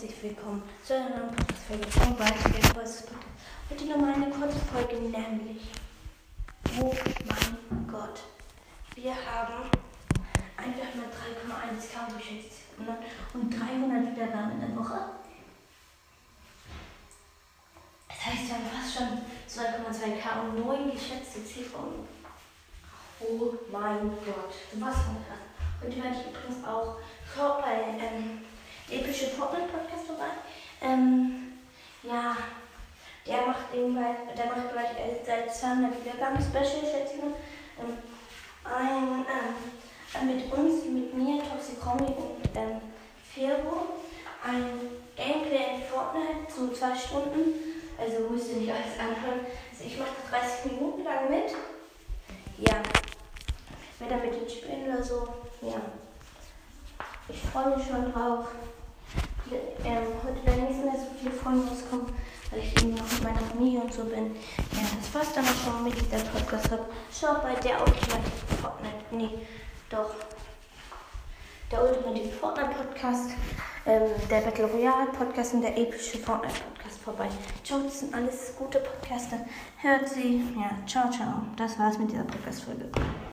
herzlich willkommen zu einer neuen Podcast-Folge von Waldberg Podcast. Heute nochmal eine kurze Folge, nämlich Oh mein Gott. Wir haben einfach mal 3,1k geschätzt und 300 Wiedergaben in der Woche. Das heißt, wir haben fast schon 2,2k und 9 geschätzte Zielgruppen. Oh mein Gott. Was von krass. Heute werde ich übrigens auch bei ähm, epische Fortnite-Podcast vorbei. Ähm, ja, der macht irgendwann, der macht gleich seit 200 Wiedergaben Special, schätze ich mal. Ähm, ein, ähm, mit uns, mit mir, Toxicromi und ähm, Ferro, ein Gameplay in Fortnite, so zwei Stunden. Also musst du nicht alles anhören. Also ich mache das 30 Minuten lang mit. Ja. Wer da mit den Spielen oder so, ja. Ich freue mich schon drauf ähm, heute werden nicht mehr so viele Folgen rauskommen, weil ich eben noch mit meiner Familie und so bin. Ja, das war's dann auch schon mit dieser podcast -Hub. Schaut bei der Ultimate Fortnite, nee, doch. Der Ultimate Fortnite Podcast, ähm, der Battle Royale Podcast und der epische Fortnite Podcast vorbei. Ciao, das sind alles gute Podcaster. Hört sie. Ja, ciao, ciao. Das war's mit dieser Podcast-Folge.